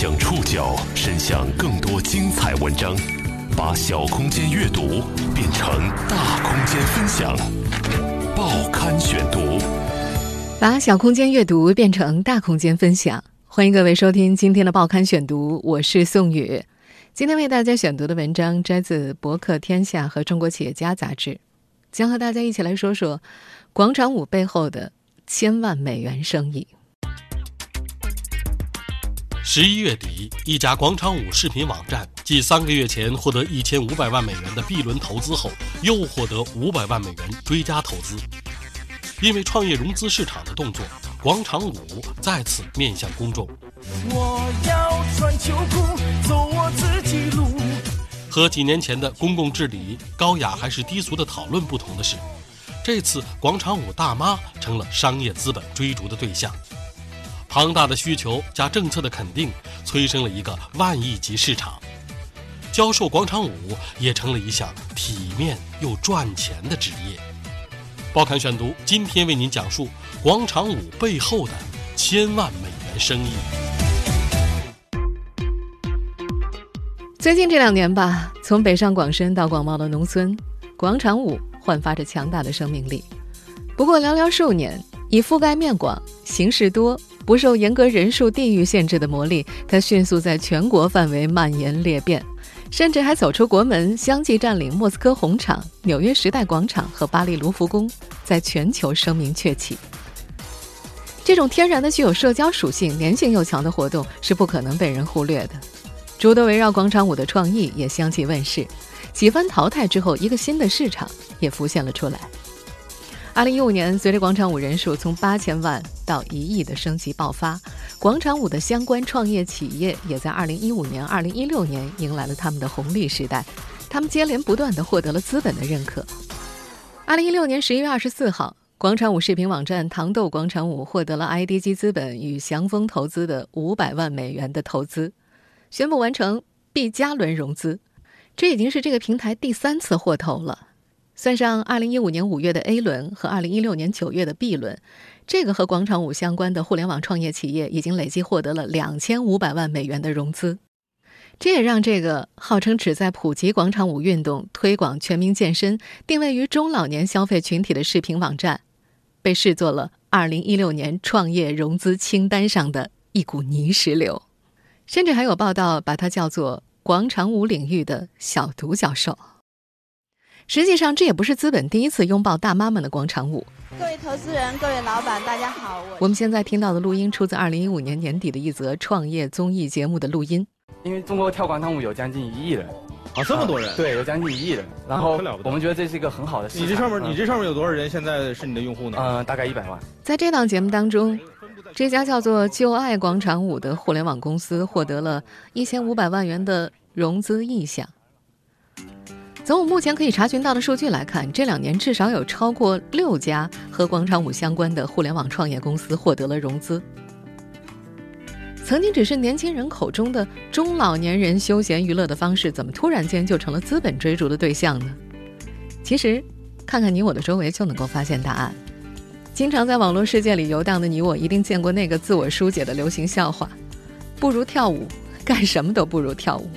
将触角伸向更多精彩文章，把小空间阅读变成大空间分享。报刊选读，把小空间阅读变成大空间分享。欢迎各位收听今天的报刊选读，我是宋宇。今天为大家选读的文章摘自《博客天下》和《中国企业家》杂志，将和大家一起来说说广场舞背后的千万美元生意。十一月底，一家广场舞视频网站继三个月前获得一千五百万美元的 B 轮投资后，又获得五百万美元追加投资。因为创业融资市场的动作，广场舞再次面向公众。我要穿秋裤，走我自己路。和几年前的公共治理、高雅还是低俗的讨论不同的是，这次广场舞大妈成了商业资本追逐的对象。庞大的需求加政策的肯定，催生了一个万亿级市场。教授广场舞也成了一项体面又赚钱的职业。报刊选读，今天为您讲述广场舞背后的千万美元生意。最近这两年吧，从北上广深到广袤的农村，广场舞焕发着强大的生命力。不过寥寥数年，以覆盖面广、形式多。不受严格人数、地域限制的魔力，它迅速在全国范围蔓延裂变，甚至还走出国门，相继占领莫斯科红场、纽约时代广场和巴黎卢浮宫，在全球声名鹊起。这种天然的具有社交属性、粘性又强的活动是不可能被人忽略的。诸多围绕广场舞的创意也相继问世，几番淘汰之后，一个新的市场也浮现了出来。二零一五年，随着广场舞人数从八千万到一亿的升级爆发，广场舞的相关创业企业也在二零一五年、二零一六年迎来了他们的红利时代。他们接连不断地获得了资本的认可。二零一六年十一月二十四号，广场舞视频网站糖豆广场舞获得了 IDG 资本与祥峰投资的五百万美元的投资，宣布完成 B 加轮融资。这已经是这个平台第三次获投了。算上2015年5月的 A 轮和2016年9月的 B 轮，这个和广场舞相关的互联网创业企业已经累计获得了2500万美元的融资。这也让这个号称旨在普及广场舞运动、推广全民健身、定位于中老年消费群体的视频网站，被视作了2016年创业融资清单上的一股泥石流。甚至还有报道把它叫做广场舞领域的小独角兽。实际上，这也不是资本第一次拥抱大妈们的广场舞。各位投资人、各位老板，大家好。我们现在听到的录音出自2015年年底的一则创业综艺节目的录音。因为中国跳广场舞有将近一亿人，啊，这么多人？对，有将近一亿人。然后我们觉得这是一个很好的。你这上面，你这上面有多少人现在是你的用户呢？嗯，大概一百万。在这档节目当中，这家叫做“就爱广场舞”的互联网公司获得了一千五百万元的融资意向。从我目前可以查询到的数据来看，这两年至少有超过六家和广场舞相关的互联网创业公司获得了融资。曾经只是年轻人口中的中老年人休闲娱乐的方式，怎么突然间就成了资本追逐的对象呢？其实，看看你我的周围就能够发现答案。经常在网络世界里游荡的你我，一定见过那个自我疏解的流行笑话：不如跳舞，干什么都不如跳舞。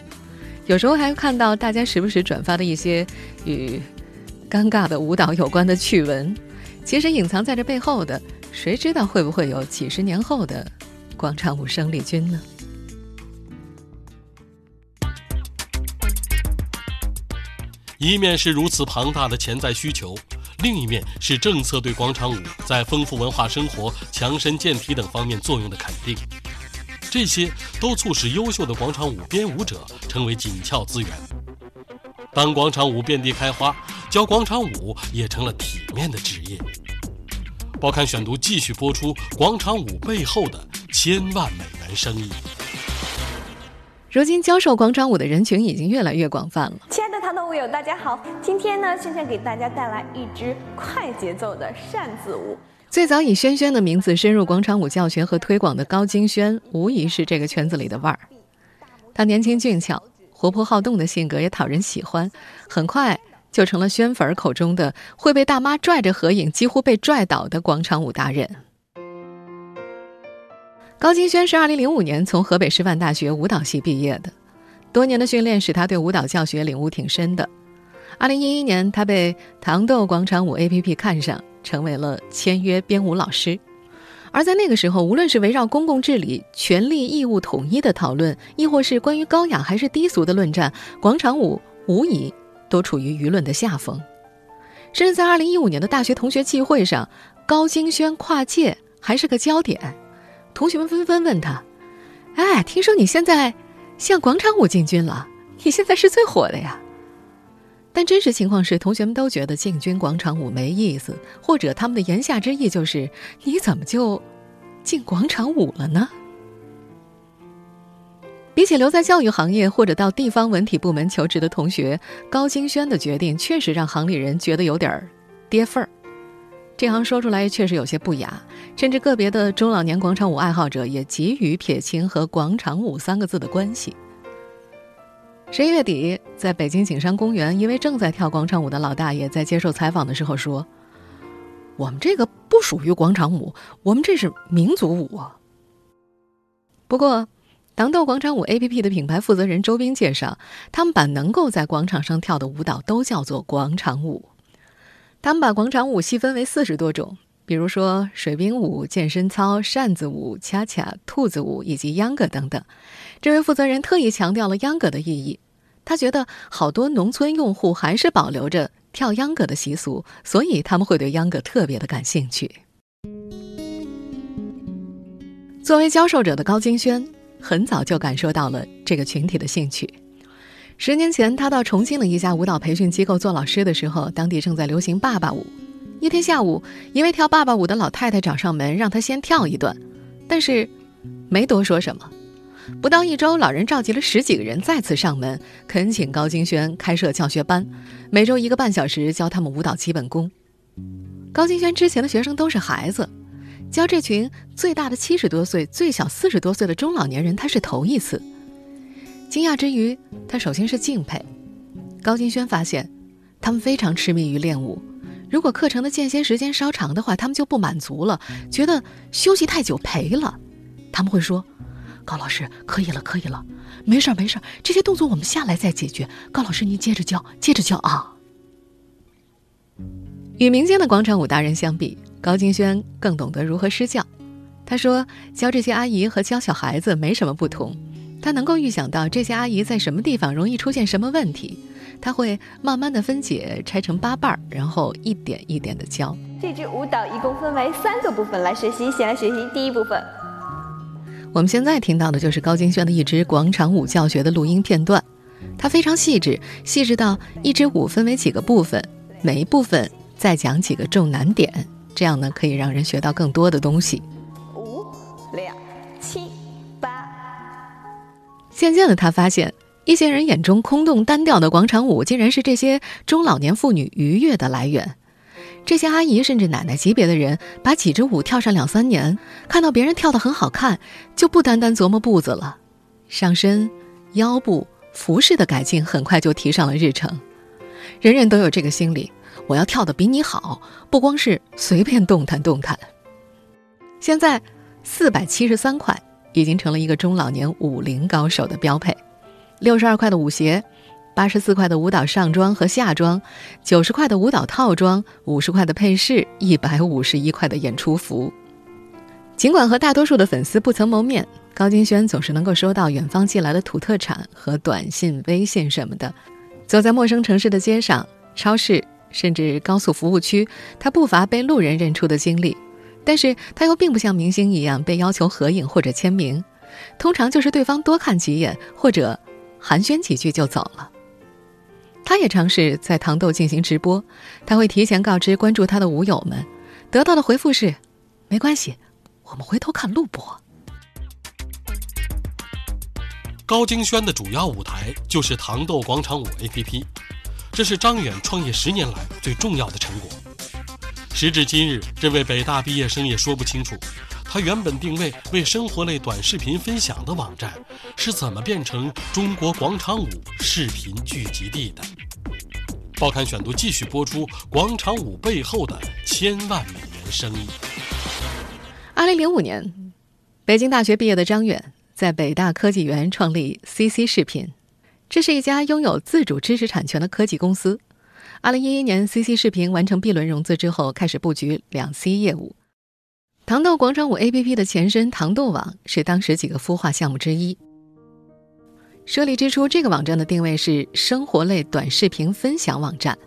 有时候还看到大家时不时转发的一些与尴尬的舞蹈有关的趣闻，其实隐藏在这背后的，谁知道会不会有几十年后的广场舞生力军呢？一面是如此庞大的潜在需求，另一面是政策对广场舞在丰富文化生活、强身健体等方面作用的肯定。这些都促使优秀的广场舞编舞者成为紧俏资源。当广场舞遍地开花，教广场舞也成了体面的职业。报刊选读继续播出广场舞背后的千万美元生意。如今教授广场舞的人群已经越来越广泛了。亲爱的糖豆舞友，大家好，今天呢，萱萱给大家带来一支快节奏的扇子舞。最早以轩轩的名字深入广场舞教学和推广的高金轩，无疑是这个圈子里的腕儿。他年轻俊俏、活泼好动的性格也讨人喜欢，很快就成了轩粉儿口中的会被大妈拽着合影、几乎被拽倒的广场舞达人。高金轩是2005年从河北师范大学舞蹈系毕业的，多年的训练使他对舞蹈教学领悟挺深的。2011年，他被糖豆广场舞 APP 看上，成为了签约编舞老师。而在那个时候，无论是围绕公共治理、权利义务统一的讨论，亦或是关于高雅还是低俗的论战，广场舞无疑都处于舆论的下风。甚至在2015年的大学同学聚会上，高金轩跨界还是个焦点。同学们纷纷问他：“哎，听说你现在向广场舞进军了？你现在是最火的呀？”但真实情况是，同学们都觉得进军广场舞没意思，或者他们的言下之意就是：“你怎么就进广场舞了呢？”比起留在教育行业或者到地方文体部门求职的同学，高金轩的决定确实让行里人觉得有点儿跌份儿。这行说出来确实有些不雅，甚至个别的中老年广场舞爱好者也急于撇清和“广场舞”三个字的关系。十一月底，在北京景山公园，一位正在跳广场舞的老大爷在接受采访的时候说：“我们这个不属于广场舞，我们这是民族舞。”不过，糖豆广场舞 APP 的品牌负责人周斌介绍，他们把能够在广场上跳的舞蹈都叫做广场舞。他们把广场舞细分为四十多种，比如说水兵舞、健身操、扇子舞、恰恰、兔子舞以及秧歌等等。这位负责人特意强调了秧歌的意义，他觉得好多农村用户还是保留着跳秧歌的习俗，所以他们会对秧歌特别的感兴趣。作为教授者的高金轩，很早就感受到了这个群体的兴趣。十年前，他到重庆的一家舞蹈培训机构做老师的时候，当地正在流行爸爸舞。一天下午，一位跳爸爸舞的老太太找上门，让他先跳一段，但是没多说什么。不到一周，老人召集了十几个人再次上门，恳请高金轩开设教学班，每周一个半小时教他们舞蹈基本功。高金轩之前的学生都是孩子，教这群最大的七十多岁、最小四十多岁的中老年人，他是头一次。惊讶之余，他首先是敬佩。高金轩发现，他们非常痴迷于练舞。如果课程的间歇时间稍长的话，他们就不满足了，觉得休息太久赔了。他们会说：“高老师，可以了，可以了，没事儿，没事儿，这些动作我们下来再解决。高老师，您接着教，接着教啊。”与民间的广场舞达人相比，高金轩更懂得如何施教。他说：“教这些阿姨和教小孩子没什么不同。”他能够预想到这些阿姨在什么地方容易出现什么问题，他会慢慢的分解，拆成八瓣儿，然后一点一点的教。这支舞蹈一共分为三个部分来学习，先来学习第一部分。我们现在听到的就是高金轩的一支广场舞教学的录音片段，它非常细致，细致到一支舞分为几个部分，每一部分再讲几个重难点，这样呢可以让人学到更多的东西。五、两、七。八渐渐的，他发现一些人眼中空洞单调的广场舞，竟然是这些中老年妇女愉悦的来源。这些阿姨甚至奶奶级别的人，把几支舞跳上两三年，看到别人跳得很好看，就不单单琢磨步子了，上身、腰部、服饰的改进很快就提上了日程。人人都有这个心理，我要跳得比你好，不光是随便动弹动弹。现在，四百七十三块。已经成了一个中老年舞林高手的标配，六十二块的舞鞋，八十四块的舞蹈上装和下装，九十块的舞蹈套装，五十块的配饰，一百五十一块的演出服。尽管和大多数的粉丝不曾谋面，高金轩总是能够收到远方寄来的土特产和短信、微信什么的。走在陌生城市的街上、超市，甚至高速服务区，他不乏被路人认出的经历。但是他又并不像明星一样被要求合影或者签名，通常就是对方多看几眼或者寒暄几句就走了。他也尝试在糖豆进行直播，他会提前告知关注他的舞友们，得到的回复是：“没关系，我们回头看录播。”高京轩的主要舞台就是糖豆广场舞 APP，这是张远创业十年来最重要的成果。时至今日，这位北大毕业生也说不清楚，他原本定位为生活类短视频分享的网站，是怎么变成中国广场舞视频聚集地的？报刊选读继续播出广场舞背后的千万美元生意。二零零五年，北京大学毕业的张远，在北大科技园创立 CC 视频，这是一家拥有自主知识产权的科技公司。二零一一年，CC 视频完成 B 轮融资之后，开始布局两 C 业务。糖豆广场舞 APP 的前身糖豆网是当时几个孵化项目之一。设立之初，这个网站的定位是生活类短视频分享网站，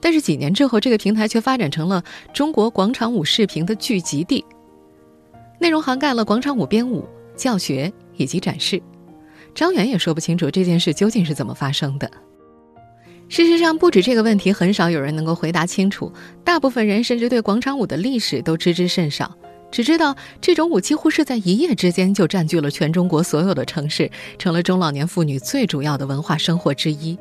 但是几年之后，这个平台却发展成了中国广场舞视频的聚集地。内容涵盖了广场舞编舞、教学以及展示。张远也说不清楚这件事究竟是怎么发生的。事实上，不止这个问题，很少有人能够回答清楚。大部分人甚至对广场舞的历史都知之甚少，只知道这种舞几乎是在一夜之间就占据了全中国所有的城市，成了中老年妇女最主要的文化生活之一。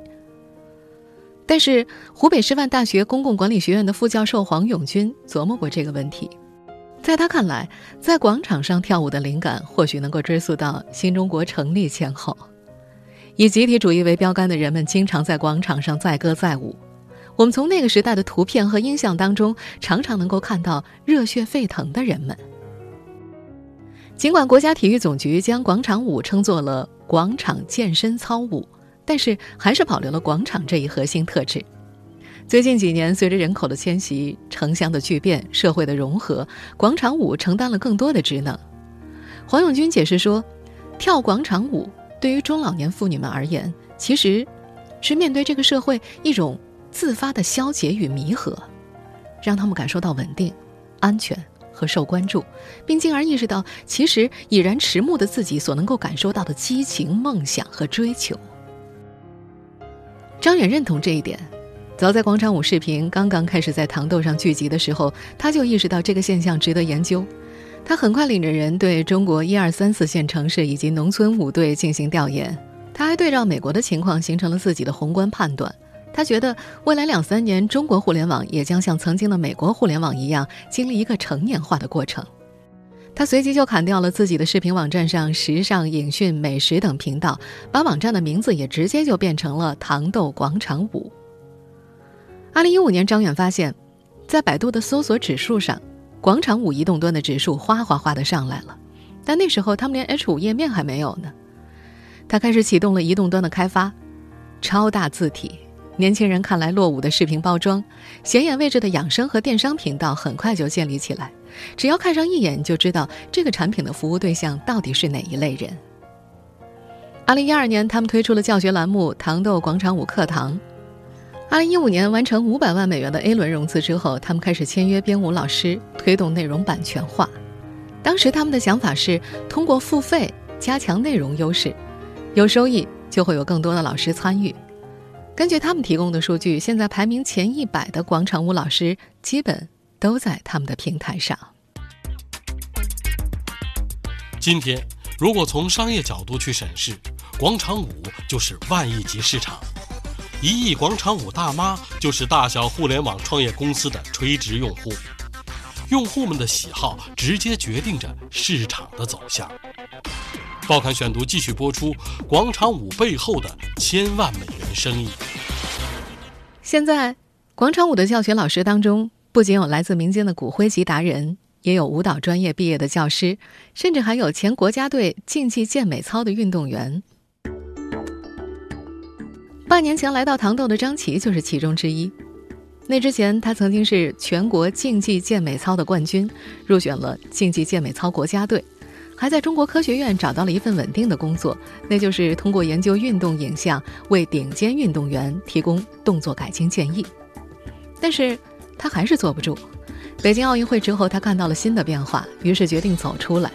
但是，湖北师范大学公共管理学院的副教授黄永军琢磨过这个问题。在他看来，在广场上跳舞的灵感或许能够追溯到新中国成立前后。以集体主义为标杆的人们经常在广场上载歌载舞。我们从那个时代的图片和音像当中，常常能够看到热血沸腾的人们。尽管国家体育总局将广场舞称作了广场健身操舞，但是还是保留了广场这一核心特质。最近几年，随着人口的迁徙、城乡的巨变、社会的融合，广场舞承担了更多的职能。黄永军解释说：“跳广场舞对于中老年妇女们而言，其实是面对这个社会一种自发的消解与弥合，让他们感受到稳定、安全和受关注，并进而意识到，其实已然迟暮的自己所能够感受到的激情、梦想和追求。”张远认同这一点。早在广场舞视频刚刚开始在糖豆上聚集的时候，他就意识到这个现象值得研究。他很快领着人对中国一二三四线城市以及农村舞队进行调研。他还对照美国的情况，形成了自己的宏观判断。他觉得未来两三年，中国互联网也将像曾经的美国互联网一样，经历一个成年化的过程。他随即就砍掉了自己的视频网站上时尚、影讯、美食等频道，把网站的名字也直接就变成了“糖豆广场舞”。二零一五年，张远发现，在百度的搜索指数上，广场舞移动端的指数哗哗哗的上来了。但那时候他们连 H 五页面还没有呢。他开始启动了移动端的开发，超大字体，年轻人看来落伍的视频包装，显眼位置的养生和电商频道很快就建立起来。只要看上一眼，就知道这个产品的服务对象到底是哪一类人。二零一二年，他们推出了教学栏目“糖豆广场舞课堂”。二零一五年完成五百万美元的 A 轮融资之后，他们开始签约编舞老师，推动内容版权化。当时他们的想法是通过付费加强内容优势，有收益就会有更多的老师参与。根据他们提供的数据，现在排名前一百的广场舞老师基本都在他们的平台上。今天，如果从商业角度去审视，广场舞就是万亿级市场。一亿广场舞大妈就是大小互联网创业公司的垂直用户，用户们的喜好直接决定着市场的走向。报刊选读继续播出：广场舞背后的千万美元生意。现在，广场舞的教学老师当中，不仅有来自民间的骨灰级达人，也有舞蹈专业毕业的教师，甚至还有前国家队竞技健美操的运动员。半年前来到糖豆的张琪就是其中之一。那之前，他曾经是全国竞技健美操的冠军，入选了竞技健美操国家队，还在中国科学院找到了一份稳定的工作，那就是通过研究运动影像，为顶尖运动员提供动作改进建议。但是他还是坐不住。北京奥运会之后，他看到了新的变化，于是决定走出来。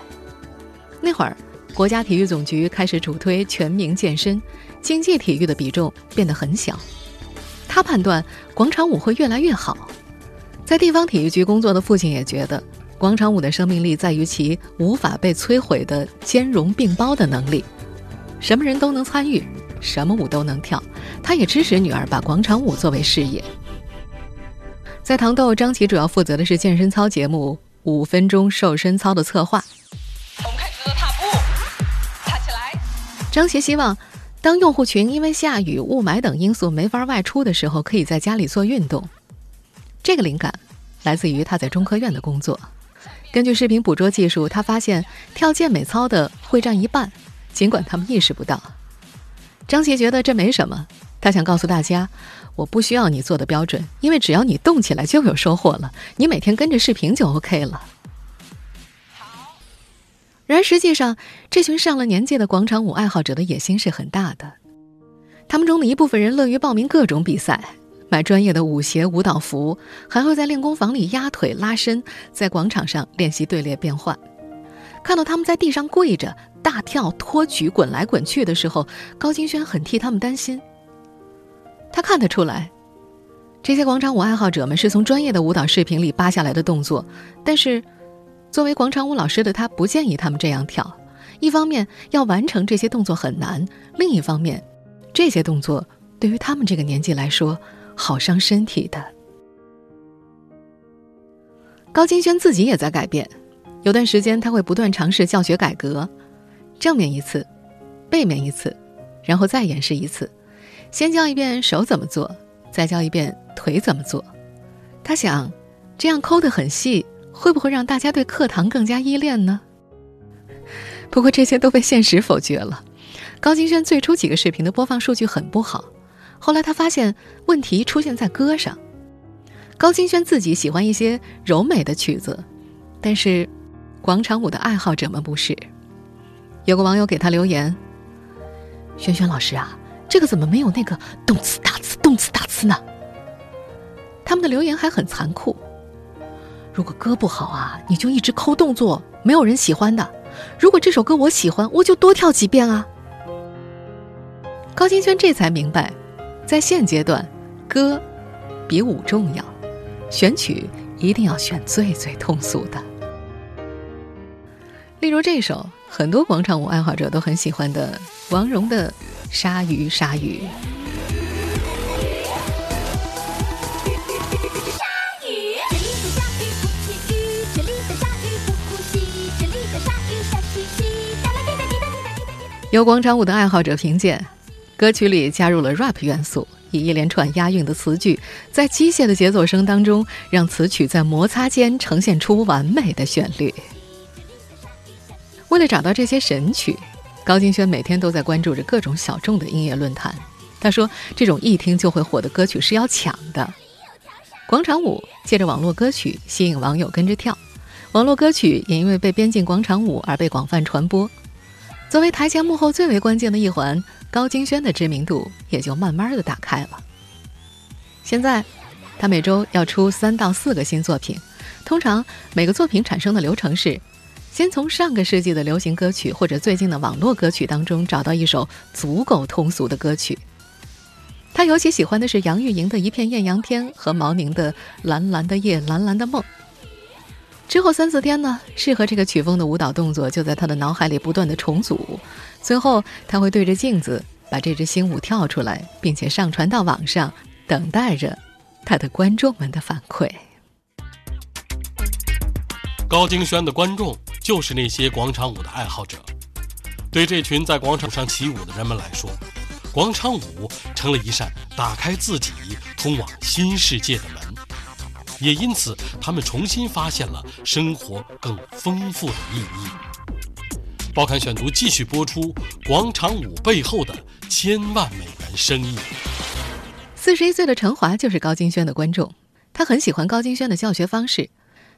那会儿。国家体育总局开始主推全民健身，竞技体育的比重变得很小。他判断广场舞会越来越好。在地方体育局工作的父亲也觉得，广场舞的生命力在于其无法被摧毁的兼容并包的能力，什么人都能参与，什么舞都能跳。他也支持女儿把广场舞作为事业。在糖豆，张琪主要负责的是健身操节目《五分钟瘦身操》的策划。我们开始踏步，踏起来张琪希望，当用户群因为下雨、雾霾等因素没法外出的时候，可以在家里做运动。这个灵感来自于他在中科院的工作。根据视频捕捉技术，他发现跳健美操的会占一半，尽管他们意识不到。张琪觉得这没什么，他想告诉大家：我不需要你做的标准，因为只要你动起来就有收获了。你每天跟着视频就 OK 了。然而实际上，这群上了年纪的广场舞爱好者的野心是很大的。他们中的一部分人乐于报名各种比赛，买专业的舞鞋、舞蹈服，还会在练功房里压腿拉伸，在广场上练习队列变换。看到他们在地上跪着、大跳、托举、滚来滚去的时候，高金轩很替他们担心。他看得出来，这些广场舞爱好者们是从专业的舞蹈视频里扒下来的动作，但是，作为广场舞老师的他不建议他们这样跳。一方面，要完成这些动作很难；另一方面，这些动作对于他们这个年纪来说，好伤身体的。高金轩自己也在改变。有段时间，他会不断尝试教学改革，正面一次，背面一次，然后再演示一次，先教一遍手怎么做，再教一遍腿怎么做。他想，这样抠得很细，会不会让大家对课堂更加依恋呢？不过这些都被现实否决了。高金轩最初几个视频的播放数据很不好，后来他发现问题出现在歌上。高金轩自己喜欢一些柔美的曲子，但是。广场舞的爱好者们不是，有个网友给他留言：“轩轩老师啊，这个怎么没有那个动次打次动次打次呢？”他们的留言还很残酷：“如果歌不好啊，你就一直抠动作，没有人喜欢的；如果这首歌我喜欢，我就多跳几遍啊。”高金轩这才明白，在现阶段，歌比舞重要，选曲一定要选最最通俗的。例如这首很多广场舞爱好者都很喜欢的王蓉的《鲨鱼鲨鱼》。鲨鱼有广场舞的爱好者评鉴，歌曲里加入了 rap 元素，以一连串押韵的词句，在机械的节奏声当中，让词曲在摩擦间呈现出完美的旋律。为了找到这些神曲，高金轩每天都在关注着各种小众的音乐论坛。他说：“这种一听就会火的歌曲是要抢的。”广场舞借着网络歌曲吸引网友跟着跳，网络歌曲也因为被编进广场舞而被广泛传播。作为台前幕后最为关键的一环，高金轩的知名度也就慢慢的打开了。现在，他每周要出三到四个新作品，通常每个作品产生的流程是。先从上个世纪的流行歌曲或者最近的网络歌曲当中找到一首足够通俗的歌曲。他尤其喜欢的是杨钰莹的《一片艳阳天》和毛宁的《蓝蓝的夜，蓝蓝的梦》。之后三四天呢，适合这个曲风的舞蹈动作就在他的脑海里不断的重组。最后他会对着镜子把这支新舞跳出来，并且上传到网上，等待着他的观众们的反馈。高金轩的观众。就是那些广场舞的爱好者，对这群在广场上起舞的人们来说，广场舞成了一扇打开自己通往新世界的门，也因此他们重新发现了生活更丰富的意义。报刊选读继续播出广场舞背后的千万美元生意。四十一岁的陈华就是高金轩的观众，他很喜欢高金轩的教学方式。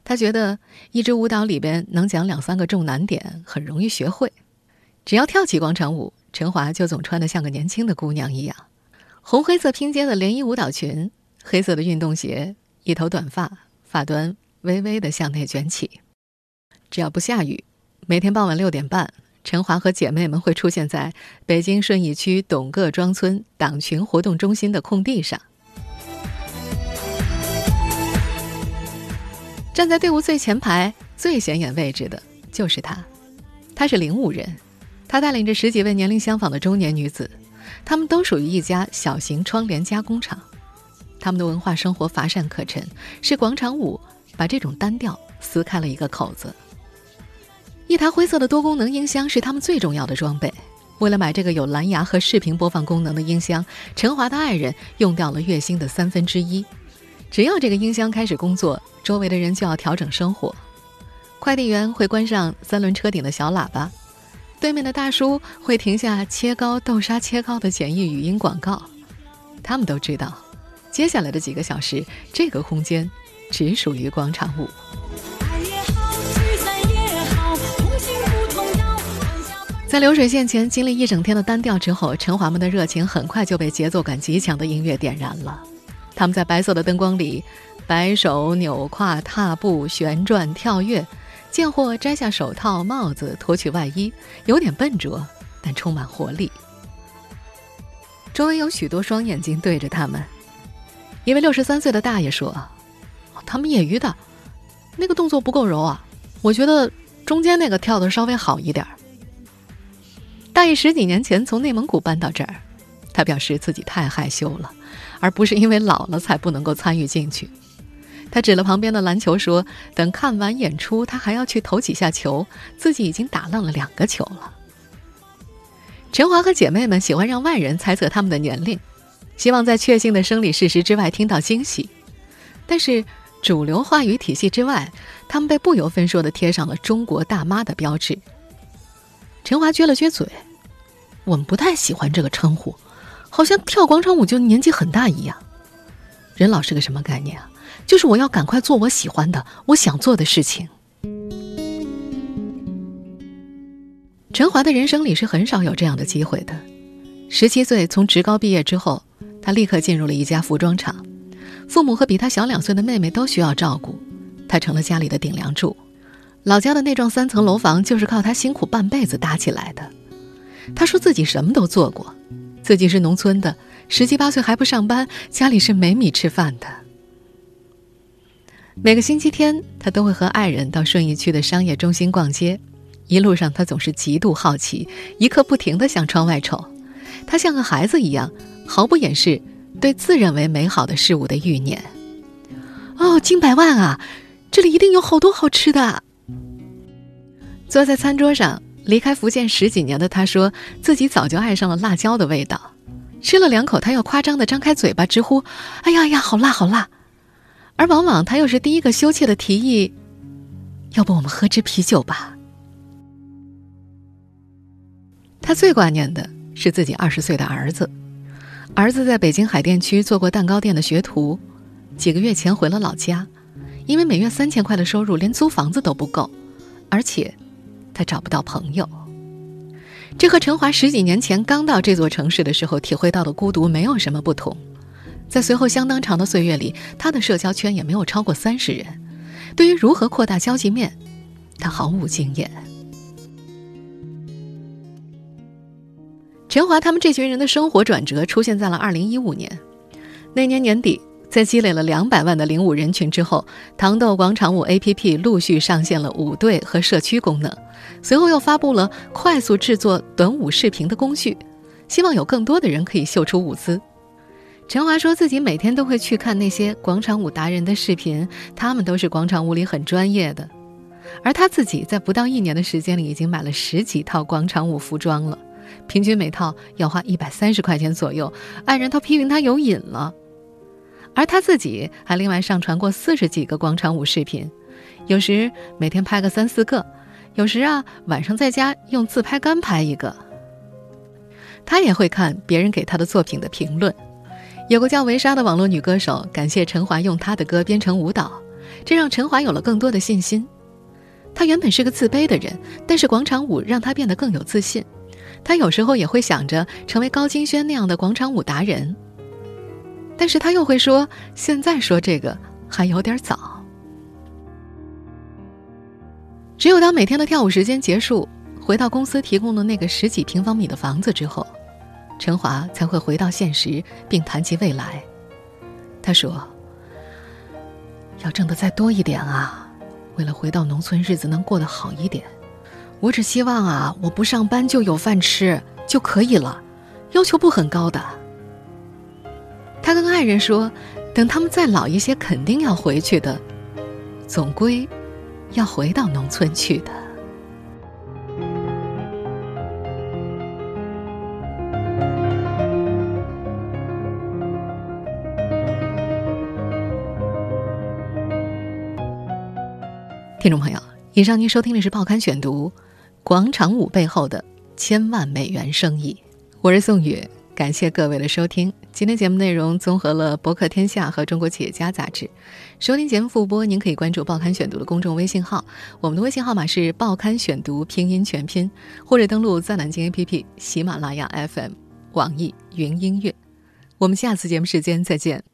他觉得一支舞蹈里边能讲两三个重难点，很容易学会。只要跳起广场舞，陈华就总穿得像个年轻的姑娘一样。红黑色拼接的连衣舞蹈裙，黑色的运动鞋，一头短发，发端微微的向内卷起。只要不下雨，每天傍晚六点半，陈华和姐妹们会出现在北京顺义区董各庄村党群活动中心的空地上。站在队伍最前排、最显眼位置的就是他，他是领舞人，他带领着十几位年龄相仿的中年女子，她们都属于一家小型窗帘加工厂，他们的文化生活乏善可陈，是广场舞把这种单调撕开了一个口子。一台灰色的多功能音箱是他们最重要的装备，为了买这个有蓝牙和视频播放功能的音箱，陈华的爱人用掉了月薪的三分之一。只要这个音箱开始工作，周围的人就要调整生活。快递员会关上三轮车顶的小喇叭，对面的大叔会停下切糕、豆沙切糕的简易语音广告。他们都知道，接下来的几个小时，这个空间只属于广场舞。在流水线前经历一整天的单调之后，陈华们的热情很快就被节奏感极强的音乐点燃了。他们在白色的灯光里摆手、扭胯、踏步、旋转、跳跃，见货摘下手套、帽子，脱去外衣，有点笨拙，但充满活力。周围有许多双眼睛对着他们。一位六十三岁的大爷说：“他们业余的，那个动作不够柔啊，我觉得中间那个跳的稍微好一点儿。”大爷十几年前从内蒙古搬到这儿，他表示自己太害羞了，而不是因为老了才不能够参与进去。他指了旁边的篮球说：“等看完演出，他还要去投几下球，自己已经打烂了两个球了。”陈华和姐妹们喜欢让外人猜测他们的年龄，希望在确信的生理事实之外听到惊喜。但是主流话语体系之外，他们被不由分说的贴上了“中国大妈”的标志。陈华撅了撅嘴：“我们不太喜欢这个称呼，好像跳广场舞就年纪很大一样。人老是个什么概念啊？就是我要赶快做我喜欢的、我想做的事情。”陈华的人生里是很少有这样的机会的。十七岁从职高毕业之后，他立刻进入了一家服装厂，父母和比他小两岁的妹妹都需要照顾，他成了家里的顶梁柱。老家的那幢三层楼房就是靠他辛苦半辈子搭起来的。他说自己什么都做过，自己是农村的，十七八岁还不上班，家里是没米吃饭的。每个星期天，他都会和爱人到顺义区的商业中心逛街，一路上他总是极度好奇，一刻不停地向窗外瞅。他像个孩子一样，毫不掩饰对自认为美好的事物的欲念。哦，金百万啊，这里一定有好多好吃的。坐在餐桌上，离开福建十几年的他，说自己早就爱上了辣椒的味道。吃了两口，他又夸张的张开嘴巴直呼：“哎呀呀，好辣，好辣！”而往往他又是第一个羞怯的提议：“要不我们喝支啤酒吧？”他最挂念的是自己二十岁的儿子。儿子在北京海淀区做过蛋糕店的学徒，几个月前回了老家，因为每月三千块的收入，连租房子都不够，而且。他找不到朋友，这和陈华十几年前刚到这座城市的时候体会到的孤独没有什么不同。在随后相当长的岁月里，他的社交圈也没有超过三十人。对于如何扩大交际面，他毫无经验。陈华他们这群人的生活转折出现在了二零一五年，那年年底。在积累了两百万的领舞人群之后，糖豆广场舞 APP 陆续上线了舞队和社区功能，随后又发布了快速制作短舞视频的工序，希望有更多的人可以秀出舞姿。陈华说自己每天都会去看那些广场舞达人的视频，他们都是广场舞里很专业的，而他自己在不到一年的时间里已经买了十几套广场舞服装了，平均每套要花一百三十块钱左右。爱人都批评他有瘾了。而他自己还另外上传过四十几个广场舞视频，有时每天拍个三四个，有时啊晚上在家用自拍杆拍一个。他也会看别人给他的作品的评论，有个叫维莎的网络女歌手感谢陈华用她的歌编成舞蹈，这让陈华有了更多的信心。他原本是个自卑的人，但是广场舞让他变得更有自信。他有时候也会想着成为高金轩那样的广场舞达人。但是他又会说：“现在说这个还有点早。”只有当每天的跳舞时间结束，回到公司提供的那个十几平方米的房子之后，陈华才会回到现实，并谈及未来。他说：“要挣的再多一点啊，为了回到农村，日子能过得好一点。我只希望啊，我不上班就有饭吃就可以了，要求不很高的。”他跟爱人说：“等他们再老一些，肯定要回去的，总归要回到农村去的。”听众朋友，以上您收听的是《报刊选读》，广场舞背后的千万美元生意。我是宋宇，感谢各位的收听。今天节目内容综合了《博客天下》和《中国企业家》杂志。收听节目复播，您可以关注《报刊选读》的公众微信号，我们的微信号码是《报刊选读》拼音全拼，或者登录在南京 APP、喜马拉雅 FM、网易云音乐。我们下次节目时间再见。